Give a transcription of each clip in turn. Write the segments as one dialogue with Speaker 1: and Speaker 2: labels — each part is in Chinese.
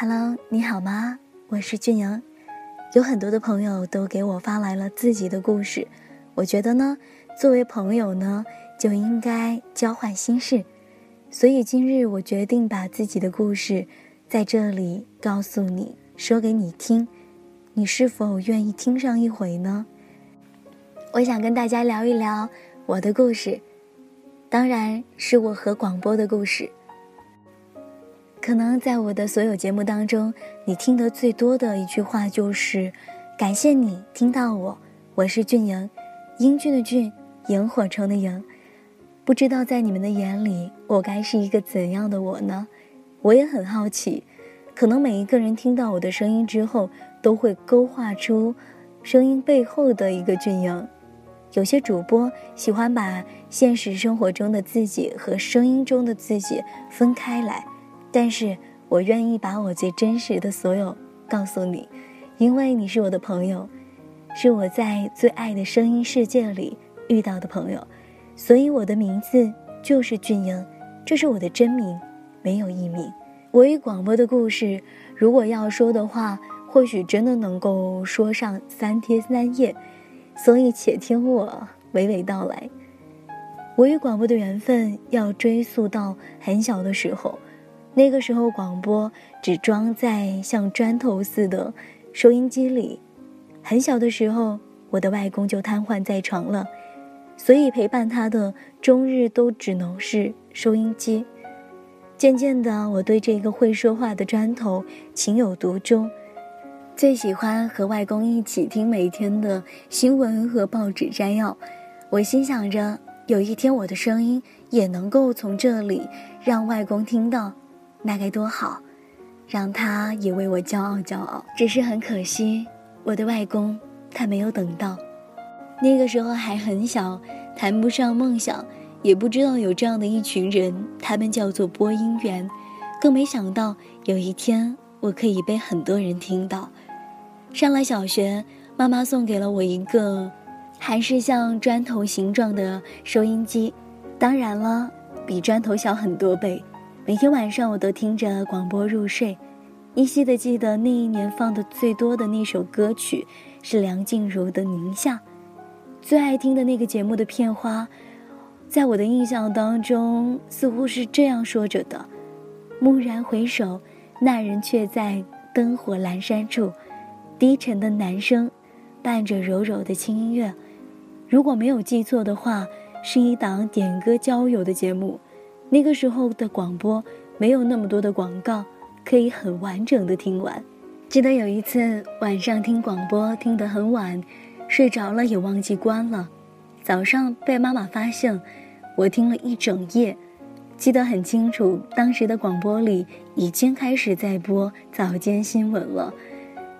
Speaker 1: Hello，你好吗？我是俊阳。有很多的朋友都给我发来了自己的故事，我觉得呢，作为朋友呢，就应该交换心事。所以今日我决定把自己的故事在这里告诉你，说给你听。你是否愿意听上一回呢？我想跟大家聊一聊我的故事，当然是我和广播的故事。可能在我的所有节目当中，你听得最多的一句话就是“感谢你听到我”。我是俊莹，英俊的俊，萤火虫的萤。不知道在你们的眼里，我该是一个怎样的我呢？我也很好奇。可能每一个人听到我的声音之后，都会勾画出声音背后的一个俊莹。有些主播喜欢把现实生活中的自己和声音中的自己分开来。但是我愿意把我最真实的所有告诉你，因为你是我的朋友，是我在最爱的声音世界里遇到的朋友，所以我的名字就是俊英，这是我的真名，没有艺名。我与广播的故事，如果要说的话，或许真的能够说上三天三夜，所以且听我娓娓道来。我与广播的缘分要追溯到很小的时候。那个时候，广播只装在像砖头似的收音机里。很小的时候，我的外公就瘫痪在床了，所以陪伴他的终日都只能是收音机。渐渐的，我对这个会说话的砖头情有独钟，最喜欢和外公一起听每天的新闻和报纸摘要。我心想着，有一天我的声音也能够从这里让外公听到。那该多好，让他也为我骄傲骄傲。只是很可惜，我的外公他没有等到。那个时候还很小，谈不上梦想，也不知道有这样的一群人，他们叫做播音员，更没想到有一天我可以被很多人听到。上了小学，妈妈送给了我一个，还是像砖头形状的收音机，当然了，比砖头小很多倍。每天晚上我都听着广播入睡，依稀的记得那一年放的最多的那首歌曲是梁静茹的《宁夏》，最爱听的那个节目的片花，在我的印象当中似乎是这样说着的：“蓦然回首，那人却在灯火阑珊处。”低沉的男声，伴着柔柔的轻音乐，如果没有记错的话，是一档点歌交友的节目。那个时候的广播没有那么多的广告，可以很完整的听完。记得有一次晚上听广播听得很晚，睡着了也忘记关了，早上被妈妈发现，我听了一整夜。记得很清楚，当时的广播里已经开始在播早间新闻了，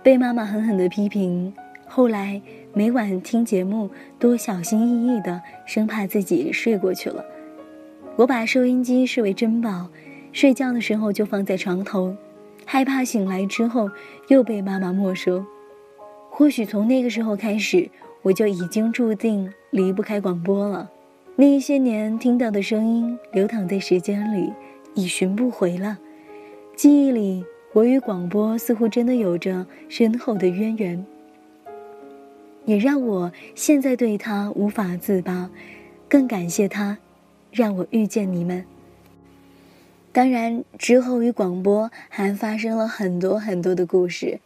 Speaker 1: 被妈妈狠狠的批评。后来每晚听节目都小心翼翼的，生怕自己睡过去了。我把收音机视为珍宝，睡觉的时候就放在床头，害怕醒来之后又被妈妈没收。或许从那个时候开始，我就已经注定离不开广播了。那一些年听到的声音，流淌在时间里，已寻不回了。记忆里，我与广播似乎真的有着深厚的渊源，也让我现在对它无法自拔，更感谢它。让我遇见你们。当然，之后与广播还发生了很多很多的故事。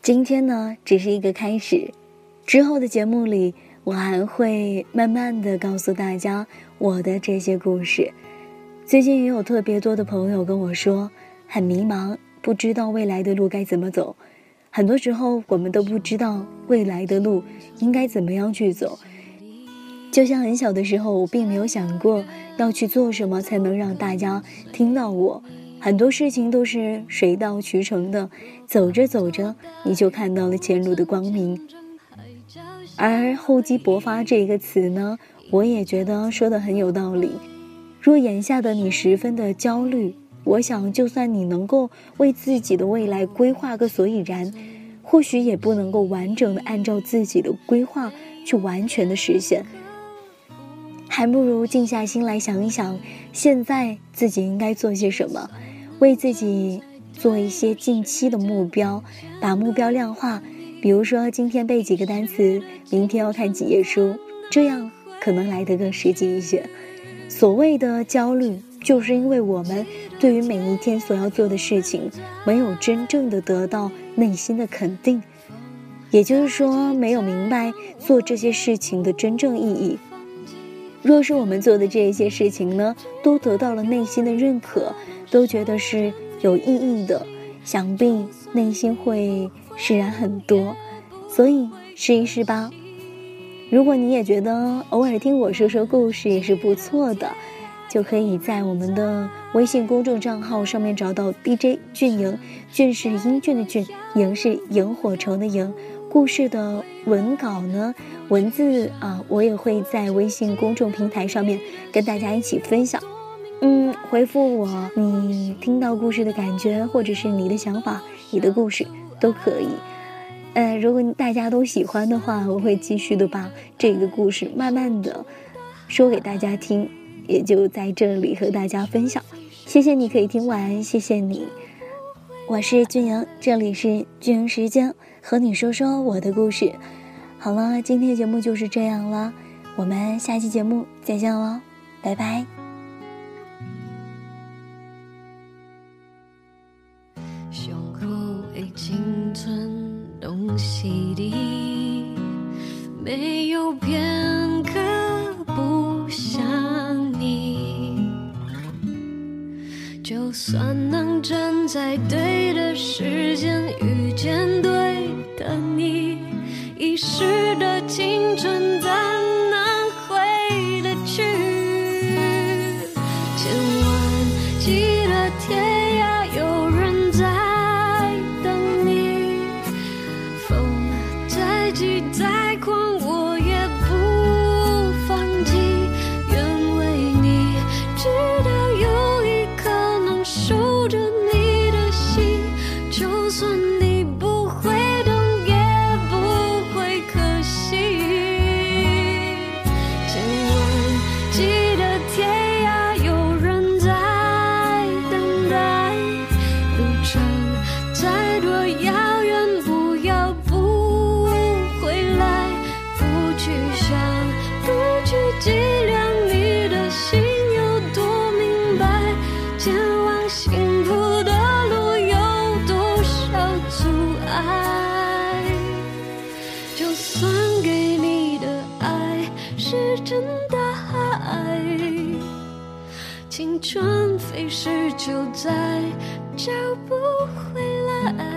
Speaker 1: 今天呢，只是一个开始。之后的节目里，我还会慢慢的告诉大家我的这些故事。最近也有特别多的朋友跟我说，很迷茫，不知道未来的路该怎么走。很多时候，我们都不知道未来的路应该怎么样去走。就像很小的时候，我并没有想过要去做什么才能让大家听到我。很多事情都是水到渠成的，走着走着，你就看到了前路的光明。而厚积薄发这个词呢，我也觉得说的很有道理。若眼下的你十分的焦虑，我想，就算你能够为自己的未来规划个所以然，或许也不能够完整的按照自己的规划去完全的实现。还不如静下心来想一想，现在自己应该做些什么，为自己做一些近期的目标，把目标量化。比如说，今天背几个单词，明天要看几页书，这样可能来得更实际一些。所谓的焦虑，就是因为我们对于每一天所要做的事情，没有真正的得到内心的肯定，也就是说，没有明白做这些事情的真正意义。若是我们做的这些事情呢，都得到了内心的认可，都觉得是有意义的，想必内心会。释然很多，所以试一试吧。如果你也觉得偶尔听我说说故事也是不错的，就可以在我们的微信公众账号上面找到 DJ 俊莹，俊是英俊的俊，莹是萤火虫的萤。故事的文稿呢，文字啊，我也会在微信公众平台上面跟大家一起分享。嗯，回复我你听到故事的感觉，或者是你的想法，你的故事。都可以，呃，如果大家都喜欢的话，我会继续的把这个故事慢慢的说给大家听，也就在这里和大家分享。谢谢你可以听完，谢谢你，我是俊阳，这里是俊阳时间，和你说说我的故事。好了，今天的节目就是这样了，我们下期节目再见喽，拜拜。青春东西的，没有片算能站在对的时间遇见对的你，遗失的 Oh. 青春飞逝，就再找不回来。